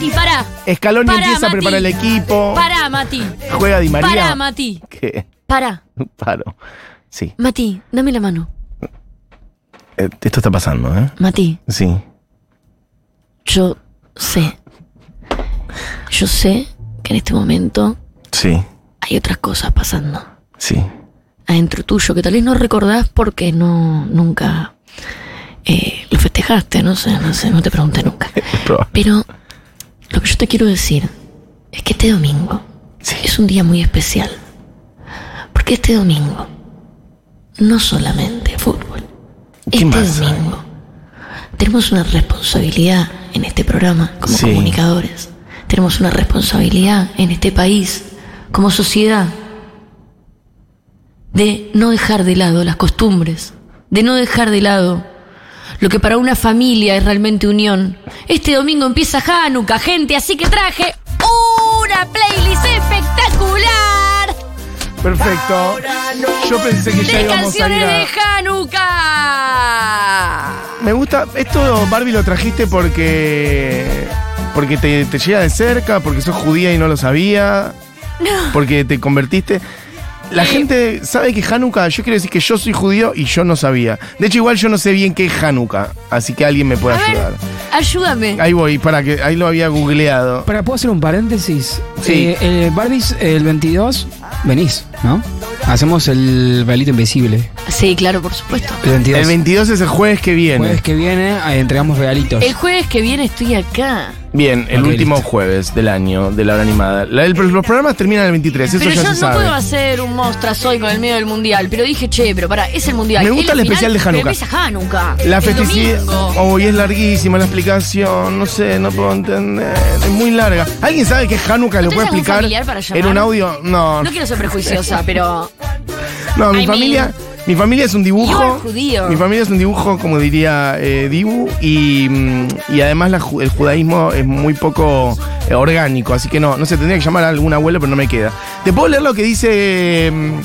Mati, pará. Scaloni Pará, empieza a Mati. preparar el equipo. Pará, Mati. Juega Di María. Pará, Mati. ¿Qué? Pará. Paro. Sí. Mati, dame la mano. Eh, esto está pasando, ¿eh? Mati, Sí. yo sé. Yo sé que en este momento Sí. hay otras cosas pasando. Sí. Adentro tuyo que tal vez no recordás porque no nunca eh, lo festejaste, no sé, no sé, no te pregunté nunca. Es probable. Pero lo que yo te quiero decir es que este domingo Sí. es un día muy especial. Porque este domingo no solamente fútbol. ¿Qué Este más domingo tenemos una responsabilidad en este programa como Sí. comunicadores. Tenemos una responsabilidad en este país como sociedad de no dejar de lado las costumbres, de no dejar de lado lo que para una familia es realmente unión. Este domingo empieza Hanukkah, gente, así que traje una playlist espectacular Perfecto. Yo pensé que ya de íbamos a canciones de. Hanukkah. Me gusta. Esto, Barbie, lo trajiste porque. Porque te, te llega de cerca, porque sos judía y no lo sabía. Porque te convertiste. La Eh. gente sabe que Hanukkah, yo quiero decir que yo soy judío y yo no sabía. De hecho, igual yo no sé bien qué es Hanukkah, así que alguien me puede A ver, ayudar. ayúdame. Ahí voy, para que ahí lo había googleado. Para, ¿puedo hacer un paréntesis? Sí. Eh, el Barbies, el 22, venís, ¿no? Hacemos el velito invisible. Sí, claro, por supuesto. El 22. El 22 es el jueves que viene. jueves que viene eh, entregamos regalitos. El jueves que viene estoy acá. Bien, el último listo. jueves del año de la hora animada. La- el- los programas terminan el 23, eso Pero ya yo se no sabe. puedo hacer un mostras hoy con el medio del mundial. Pero dije, che, pero pará, es el mundial. Me gusta el final, especial de pero Hanukkah. empieza Hanukkah. La festicidad. Hoy es larguísima la explicación. No sé, no puedo entender. Es muy larga. ¿Alguien sabe qué es Hanukkah? ¿Lo ¿No puede explicar? para? En un audio. No. No quiero ser prejuiciosa, pero. No, mi I familia. mean, mi familia es un dibujo. judío. Mi familia es un dibujo, como diría eh, Dibu. Y, mm, y además la el judaísmo es muy poco eh, orgánico. Así que no, no sé, tendría que llamar a algún abuelo, pero no me queda. ¿Te puedo leer lo que dice. mm,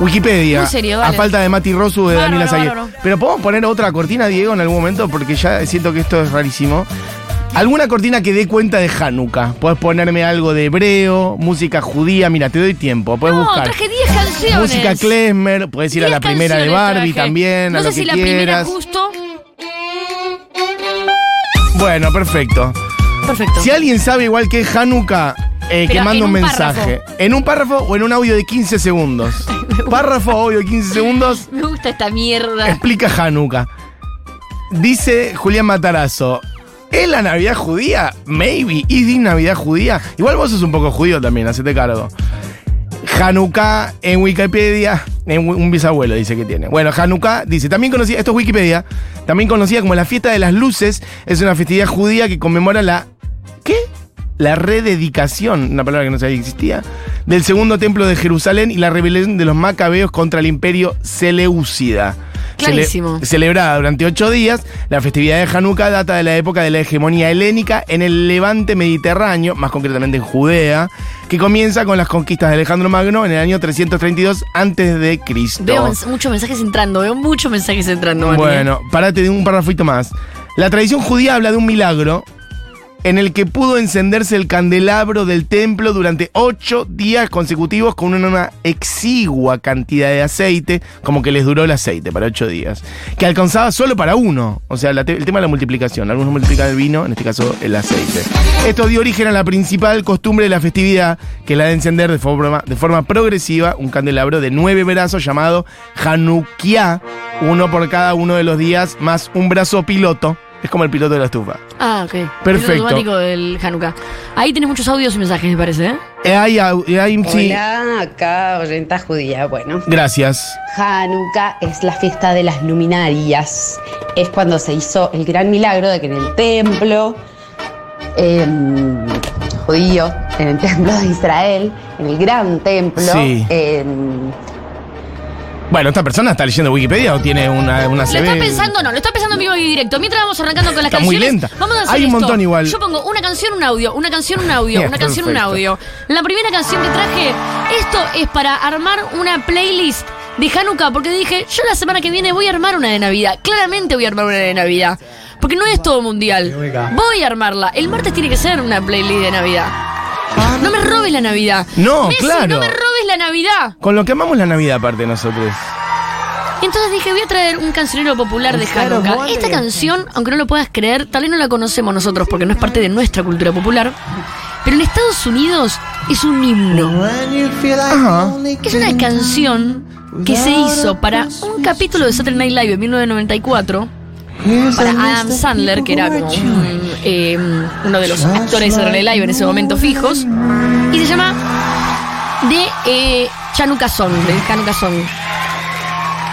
Wikipedia, Muy serio, a falta de Mati Rosu de Daniela. Pero podemos poner otra cortina, Diego, en algún momento, porque ya siento que esto es rarísimo. ¿Alguna cortina que dé cuenta de Hanukkah? Puedes ponerme algo de hebreo, música judía. Mira, te doy tiempo. Puedes no, buscar. traje 10 canciones. Música Klezmer, puedes ir a 10 la primera de Barbie traje. también, No a sé lo si que la primera quieras. justo. Bueno, perfecto. Perfecto. Si alguien sabe igual que es Hanukkah, eh, que manda un mensaje. ¿En un párrafo o en un audio de 15 segundos? párrafo, audio de 15 segundos, Me gusta esta mierda. explica Hanukkah. Dice Julián Matarazo. ¿Es la Navidad judía? Maybe. ¿Es de Navidad judía? Igual vos sos un poco judío también, hacete cargo. Hanukkah en Wikipedia, un bisabuelo dice que tiene. Bueno, Hanukkah dice, también conocida, esto es Wikipedia, también conocida como la fiesta de las luces, es una festividad judía que conmemora la ¿qué? La rededicación, una palabra que no sabía que existía, del segundo templo de Jerusalén y la rebelión de los macabeos contra el imperio Seleucida. Clarísimo. celebrada durante ocho días, la festividad de Hanukkah data de la época de la hegemonía helénica en el levante mediterráneo, más concretamente en Judea, que comienza con las conquistas de Alejandro Magno en el año 332 antes de Cristo. Veo mens- muchos mensajes entrando, veo muchos mensajes entrando. Mati. Bueno, párate de un párrafito más. La tradición judía habla de un milagro en el que pudo encenderse el candelabro del templo durante ocho días consecutivos con una exigua cantidad de aceite, como que les duró el aceite para ocho días, que alcanzaba solo para uno. O sea, el tema de la multiplicación. Algunos multiplican el vino, en este caso el aceite. Esto dio origen a la principal costumbre de la festividad, que es la de encender de forma, de forma progresiva un candelabro de nueve brazos llamado Hanukkah, uno por cada uno de los días, más un brazo piloto. Es como el piloto de la estufa. Ah, ok. Perfecto. El automático del Hanukkah. Ahí tenés muchos audios y mensajes, me parece, ¿eh? Eh, hay au- eh, hay- sí. Hola, acá oyenta judía. Bueno, Gracias. Hanukkah es la fiesta de las luminarias. Es cuando se hizo el gran milagro de que en el templo em, judío, en el templo de Israel, en el gran templo, Sí. em, Bueno, ¿esta persona está leyendo Wikipedia o tiene una, una Lo está pensando, no, lo está pensando en vivo y directo. Mientras vamos arrancando con las Está muy canciones. lenta. Vamos a hacer Hay un esto. montón igual. Yo pongo una canción, un audio, una canción, un audio, una canción, un audio. La primera canción que traje, esto es para armar una playlist de Hanukkah, porque dije, yo la semana que viene voy a armar una de Navidad. Claramente voy a armar una de Navidad. Porque no es todo mundial. Voy a armarla. El martes tiene que ser una playlist de Navidad. No me robes la Navidad. No, Messi, claro. No me robes la Navidad. Con lo que amamos la Navidad, aparte de nosotros. Y entonces dije, voy a traer un cancionero popular de Hanukkah. Esta canción, aunque no lo puedas creer, tal vez no la conocemos nosotros porque no es parte de nuestra cultura popular. Pero en Estados Unidos es un himno. Ajá. Es una canción que se hizo para un capítulo de Saturday Night Live en 1994 para Adam Sandler, que era como un, eh, uno de los actores de Saturday Live en ese momento fijos, y se llama de eh, Chanukah Song, de Chanukah Song.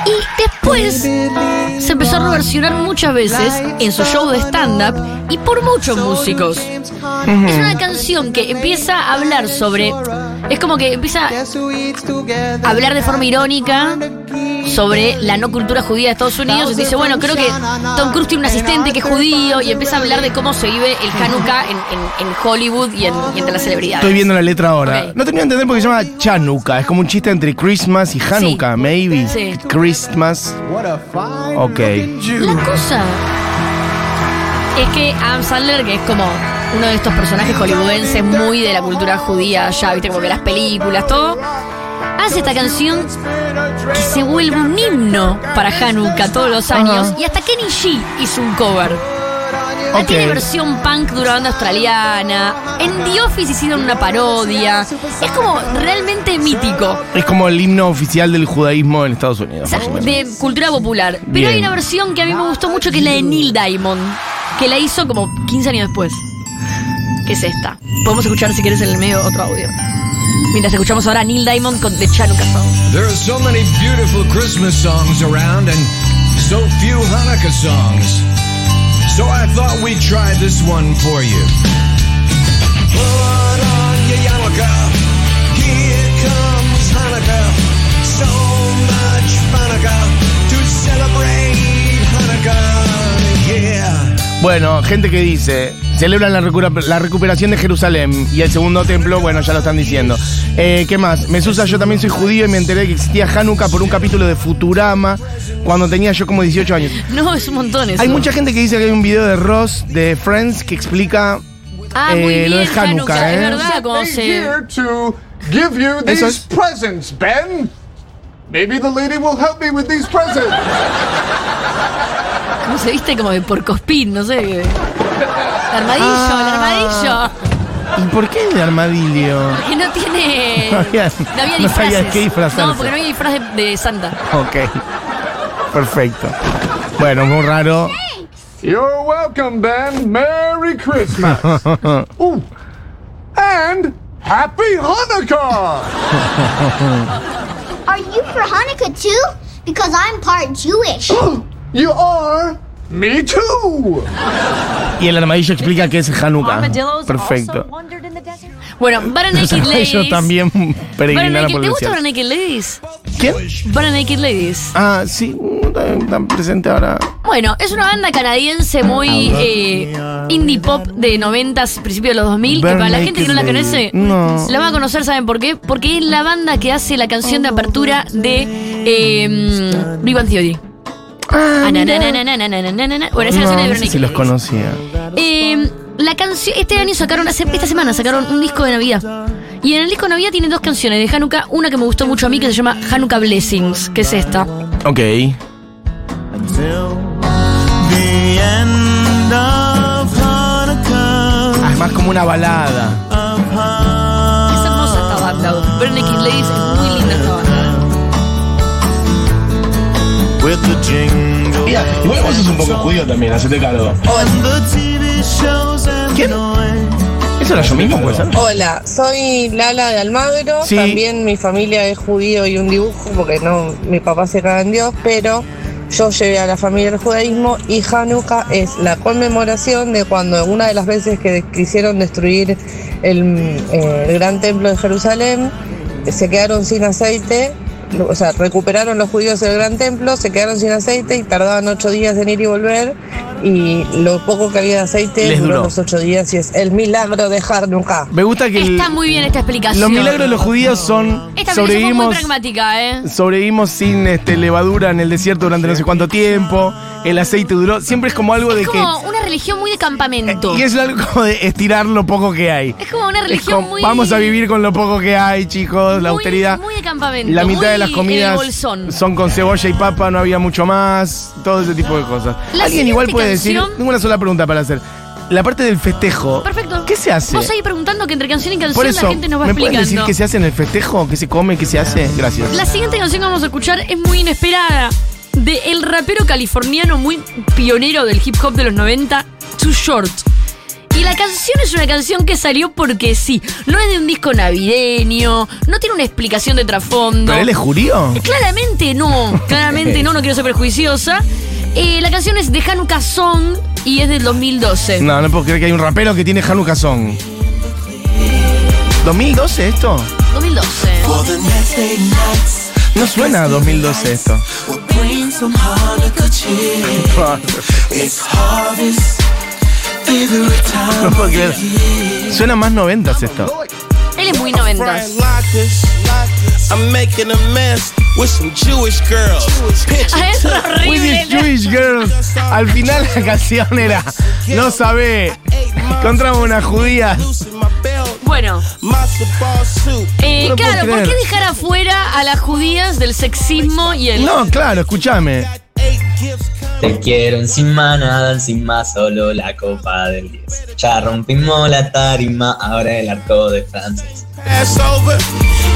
Y después se empezó a reversionar muchas veces en su show de stand-up y por muchos músicos. Es una canción que empieza a hablar sobre. Es como que empieza a hablar de forma irónica sobre la no cultura judía de Estados Unidos. Y dice, bueno, creo que Tom Cruise tiene un asistente que es judío. Y empieza a hablar de cómo se vive el Hanukkah en, en- en Hollywood y, en, y entre las celebridades. Estoy viendo la letra ahora. Ok. No termino de entender porque se llama Chanukah. Es como un chiste entre Christmas y Hanukkah, maybe. Sí. Christmas. Ok. La cosa es que Adam Sandler, que es como uno de estos personajes hollywoodenses muy de la cultura judía, ya viste, como que las películas, todo, hace esta canción que se vuelve un himno para Hanukkah todos los años. Ajá. Y hasta Kenny G hizo un cover. La Ok. tiene versión punk de una banda australiana. En The Office hicieron una parodia. Es como realmente mítico. Es como el himno oficial del judaísmo en Estados Unidos. O sea, de cultura popular. Pero Bien. hay una versión que a mí me gustó mucho que es la de Neil Diamond, que la hizo como 15 años después. Es esta. Podemos escuchar si quieres en el medio otro audio. Mientras escuchamos ahora a Neil Diamond con The Chanukah Song. There are so many beautiful Christmas songs around and so few Hanukkah songs. So I thought we'd try this one for you. Put on your yarmulke. Here comes Hanukkah. So much Hanukkah to celebrate Hanukkah. Yeah. Bueno, gente que dice, celebran la, recupera- la recuperación de Jerusalén y el segundo templo, bueno, ya lo están diciendo. Eh, ¿Qué más? Mesusa, yo también soy judío y me enteré que existía Hanukkah por un capítulo de Futurama cuando tenía yo como 18 años. No, es un montón eso. Hay mucha gente que dice que hay un video de Ross de Friends que explica Ah, muy eh, bien, lo de Hanukkah, es ¿eh? verdad, como se... give you these es. presents, Ben. Maybe the lady will help me with these presents. ¿Cómo se viste? Como de porcospín, no sé. El armadillo, Ah. el armadillo. ¿Y por qué de armadillo? Que no tiene... No había- no había no sabía disfraces. qué disfrazarse. No, porque no había disfraz de, de Santa. Ok. Perfecto. Bueno, muy raro. You're welcome, Ben. Merry Christmas. Ooh. And Happy Hanukkah. Are you for Hanukkah too? Because I'm part Jewish. You are? Me too. Y el armadillo explica que es Hanukkah. Perfecto. Bueno, Bara Los Naked armadillos Ladies. también peregrinaron por ¿Te gusta Bara. Naked Ladies? ¿Quién? Bara Naked Ladies. Ah, sí, no tan, presente ahora. Bueno, es una banda canadiense muy eh, indie pop de 90s, principios de los 2000, que Bare para la gente que no la conoce. No. la va a conocer, ¿saben por qué? Porque es la banda que hace la canción de apertura de eh, Big Bang Theory. Bueno, esa canción es de Naked si los conocía. Eh, la canción, este año sacaron, hace- esta semana sacaron un disco de Navidad. Y en el disco de Navidad tiene dos canciones de Hanukkah, una que me gustó mucho a mí que se llama Hanukkah Blessings, que es esta. Ok. Ah, es más como una balada. Es hermosa esta banda. Naked Ladies Igual vos sos un poco judío también, hacete cargo. ¿Quién? ¿Eso era yo mismo, puede ser? Hola, soy Lala de Almagro. Sí. También mi familia es judío y un dibujo, porque no, mi papá se caga en Dios, pero yo llevé a la familia del judaísmo y Hanukkah es la conmemoración de cuando una de las veces que quisieron destruir el, eh, el gran templo de Jerusalén, se quedaron sin aceite. O sea, recuperaron los judíos el gran templo, se quedaron sin aceite y tardaban ocho días en ir y volver. Y lo poco que había de aceite Les duró duró. los ocho días y es el milagro de Hanukkah. Me gusta que el- Está muy bien esta explicación. los milagros de los judíos son Esta explicación fue muy sobrevivimos, pragmática, ¿eh? sobrevivimos sin este, levadura en el desierto durante no sé cuánto tiempo, el aceite duró, siempre es como algo de Es que... como una religión muy de campamento. Y es algo como de estirar lo poco que hay. Es como una Es religión como, muy. Vamos a vivir con lo poco que hay, chicos, la muy- austeridad. Muy de campamento. La mitad muy de las en el comidas bolsón. son con cebolla y papa, no había mucho más, todo ese tipo de cosas. La Alguien igual siguiente puede decir, canción- tengo una sola pregunta para hacer. La parte del festejo, Perfecto. ¿qué se hace? Vos ahí preguntando que entre canción y canción Por eso, la gente nos va ¿me puedes explicando. decir qué se hace en el festejo? ¿Qué se come? ¿Qué se hace? Gracias. La siguiente canción que vamos a escuchar es muy inesperada. De el rapero californiano muy pionero del hip hop de los 90, Too Short. Y la canción es una canción que salió porque sí. No es de un disco navideño, no tiene una explicación de trasfondo. ¿Pero él es judío? Claramente no, claramente no, no quiero ser prejuiciosa. Eh, la canción es de Hanukkah Song y es del 2012. No, no puedo creer que hay un rapero que tiene Hanukkah Song. ¿2012 esto? 2012. No suena a 2012 esto. No puedo creer. Suena más noventas esto. Él es muy 90. I'm making a mess with some Jewish girls. Es With horrible. these Jewish girls. Al final la canción era No sabe. Encontramos una judía. Bueno, eh, No claro, ¿por qué dejar afuera a las judías del sexismo y el... No, claro, escúchame. Te quiero encima, nada encima, solo la copa del 10. Ya rompimos la tarima, ahora el arco de Francis.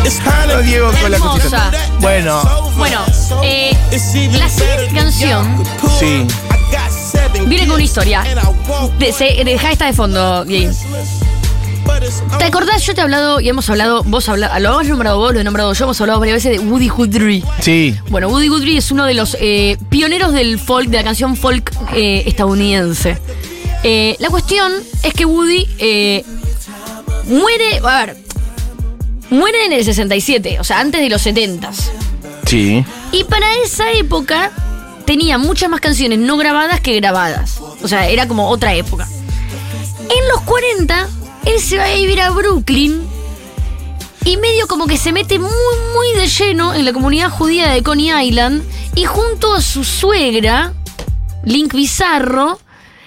Hanukkah. Diego con la cosita. Bueno, Bueno, eh, la siguiente canción sí. viene con una historia. De, se- deja esta de fondo, Diego. ¿Te acordás? Yo te he hablado y hemos hablado, vos habla, lo has nombrado vos, lo he nombrado yo, hemos hablado varias veces de Woody Guthrie. Sí. Bueno, Woody Guthrie es uno de los eh, pioneros del folk, de la canción folk eh, estadounidense. Eh, la cuestión es que Woody muere, a ver, muere en el 67, o sea, antes de los 70s. Sí. Y para esa época tenía muchas más canciones no grabadas que grabadas. O sea, era como otra época. En los 40, él se va a vivir a Brooklyn y medio como que se mete muy, muy de lleno en la comunidad judía de Coney Island y junto a su suegra, Link Bizarro,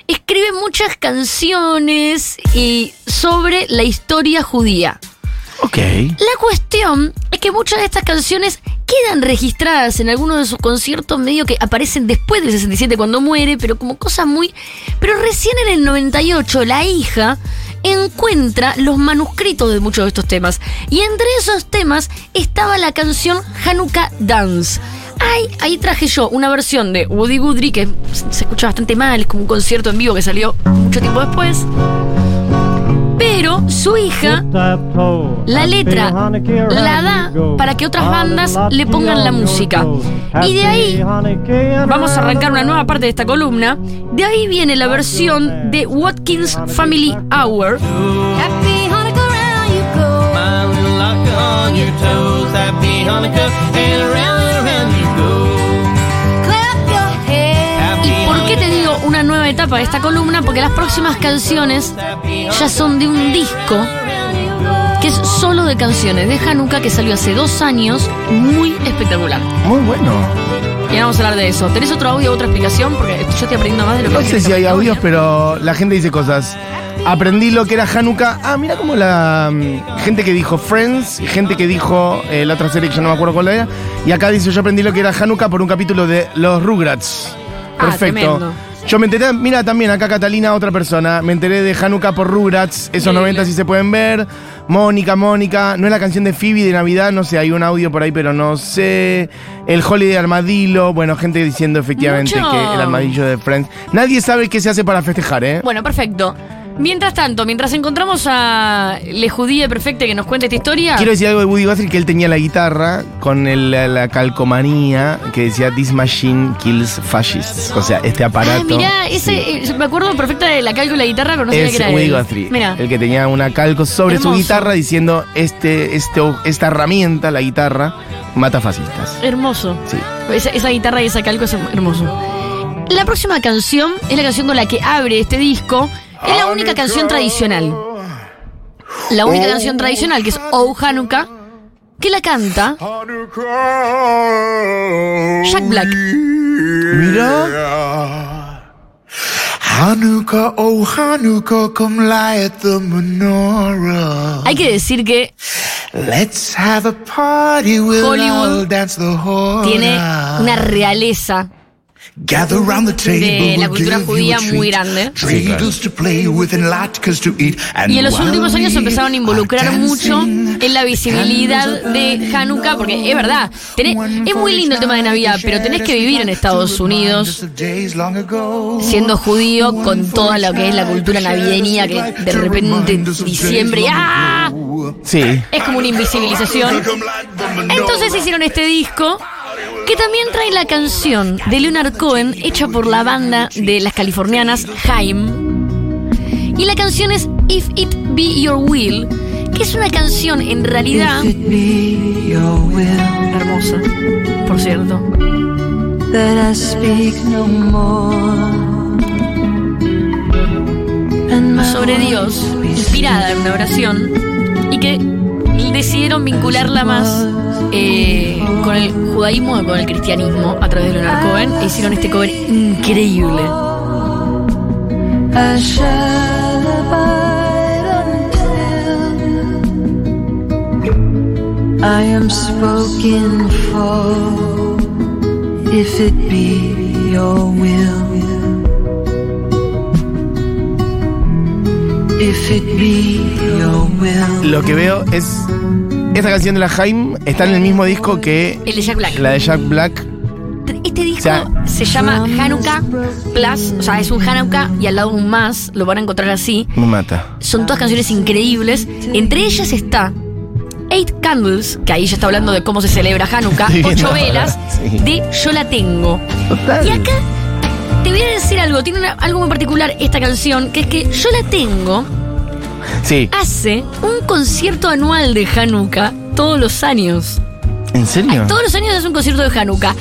escribe muchas canciones y sobre la historia judía. Ok. La cuestión es que muchas de estas canciones quedan registradas en algunos de sus conciertos medio que aparecen después del 67 cuando muere, pero como cosas muy... Pero recién en el 98 la hija encuentra los manuscritos de muchos de estos temas. Y entre esos temas estaba la canción Hanukkah Dance. Ay, ahí traje yo una versión de Woody Guthrie que se escucha bastante mal, es como un concierto en vivo que salió mucho tiempo después. Pero su hija la letra la da para que otras bandas le pongan la música. Y de ahí vamos a arrancar una nueva parte de esta columna. De ahí viene la versión de Watkins Family Hour. ¿Y de esta columna? Porque las próximas canciones ya son de un disco que es solo de canciones de Hanukkah que salió hace dos años, muy espectacular. Muy bueno. Y ahora vamos a hablar de eso. ¿Tenés otro audio, otra explicación? Porque yo estoy aprendiendo más de lo que No sé si hay audios, pero la gente dice cosas. Aprendí lo que era Hanukkah. Ah, mira como la mm, gente que dijo Friends, gente que dijo eh, la otra serie que yo no me acuerdo cuál era. Y acá dice yo aprendí lo que era Hanukkah por un capítulo de Los Rugrats. Ah, Perfecto. Yo me enteré, mira también acá Catalina, otra persona, me enteré de Hanukkah por Rugrats, esos Increíble. 90 sí se pueden ver. Mónica, Mónica, no es la canción de Phoebe de Navidad, no sé, hay un audio por ahí, pero no sé. El Holiday Armadillo, bueno, gente diciendo efectivamente Mucho. que el armadillo de Friends. Nadie sabe qué se hace para festejar, ¿eh? Bueno, perfecto. Mientras tanto, mientras encontramos a Le Judíe Perfecte que nos cuente esta historia. Quiero decir algo de Woody Guthrie, que él tenía la guitarra con el- la, la calcomanía que decía This machine kills fascists. O sea, este aparato. Ah, mirá, ese, sí, eh, me acuerdo perfecta de la calco y la guitarra, pero no sabía es que era Woody él. Guthrie. Mira, El que tenía una calco sobre Hermoso. su guitarra diciendo este, este, esta herramienta, la guitarra, mata fascistas. hermoso. Sí. Esa, esa guitarra y esa calco es hermoso. La próxima canción es la canción con la que abre este disco. Es la única canción tradicional. La única canción tradicional, que es Oh Hanukkah, que la canta Jack Black. Mira. Hanukkah, oh Hanukkah, come light the menorah. Hay que decir que Let's have a party, we'll Hollywood all dance the whole tiene una realeza Gather round the table, de la cultura give you judía muy grande. Dreidels to play with and latkes to eat. And Y en los últimos años empezaron a involucrar mucho en la visibilidad de Hanukkah, porque es verdad, tenés- es muy lindo el tema de Navidad, pero tenés que vivir en Estados Unidos days long ago. siendo judío con toda lo que es la cultura navideña, que de repente diciembre, ¡ah! Sí. Es como una invisibilización. Entonces hicieron este disco que también trae la canción de Leonard Cohen hecha por la banda de las californianas Haim. Y la canción es If It Be Your Will, que es una canción en realidad hermosa, por cierto. Sobre Dios, inspirada en una oración y que decidieron vincularla más eh, con el judaísmo que con el cristianismo a través de Leonard Cohen e hicieron este cover increíble. I am spoken for if it be your will. If it be your will. Lo que veo es. Esta canción de la Jaime está en el mismo disco que El de Jack Black. la de Jack Black. Este disco O sea- se llama Hanukkah Plus, o sea, es un Hanukkah y al lado un más, lo van a encontrar así. Me mata. Son todas canciones increíbles. Entre ellas está Eight Candles, que ahí ya está hablando de cómo se celebra Hanukkah, ocho velas, sí. de Yo la tengo. Y acá te voy a decir algo, tiene una- algo muy particular esta canción, que es que Yo la tengo Sí. hace un concierto anual de Hanukkah todos los años. ¿En serio? Todos los años hace un concierto de Hanukkah.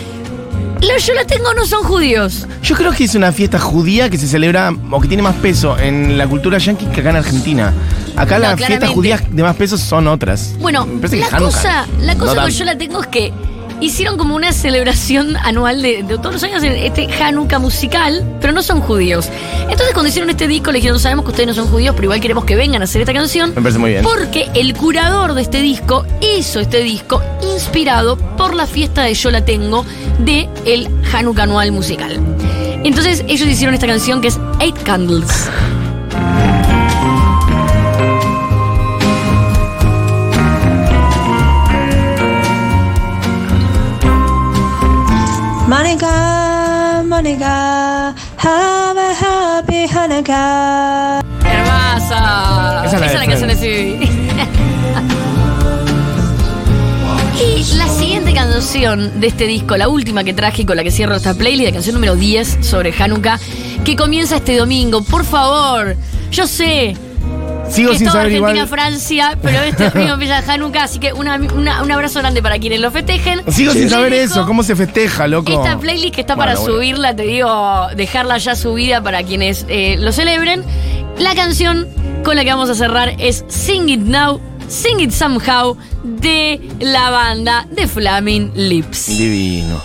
Los Yo la tengo no son judíos. Yo creo que es una fiesta judía que se celebra o que tiene más peso en la cultura yankee que acá en Argentina. Acá No, las claramente. fiestas judías de más peso son otras. Bueno, la cosa, la no cosa da- que yo la tengo es que hicieron como una celebración anual de, de todos los años en este Hanukkah musical, pero no son judíos. Entonces cuando hicieron este disco le dijeron, sabemos que ustedes no son judíos, pero igual queremos que vengan a hacer esta canción. Me parece muy bien. Porque el curador de este disco hizo este disco inspirado por la fiesta de Yo la tengo de el Hanukkah anual musical. Entonces ellos hicieron esta canción que es Eight Candles. Monica, Monica, have a happy Hanukkah. Hermosa. Esa es la Esa canción de Stevie. Y la siguiente canción de este disco, la última que traje y con la que cierro esta playlist, la canción número 10 sobre Hanukkah, que comienza este domingo. Por favor, yo sé Sigo que sin saber igual. Argentina-Francia, pero este domingo empieza Hanukkah, así que una- una- un abrazo grande para quienes lo festejen. Sigo sin saber eso, cómo se festeja, loco. Esta playlist que está Bueno, para bueno. subirla, te digo, dejarla ya subida para quienes eh, lo celebren. La canción con la que vamos a cerrar es Sing It Now, Sing It Somehow de la banda de Flaming Lips. Divino.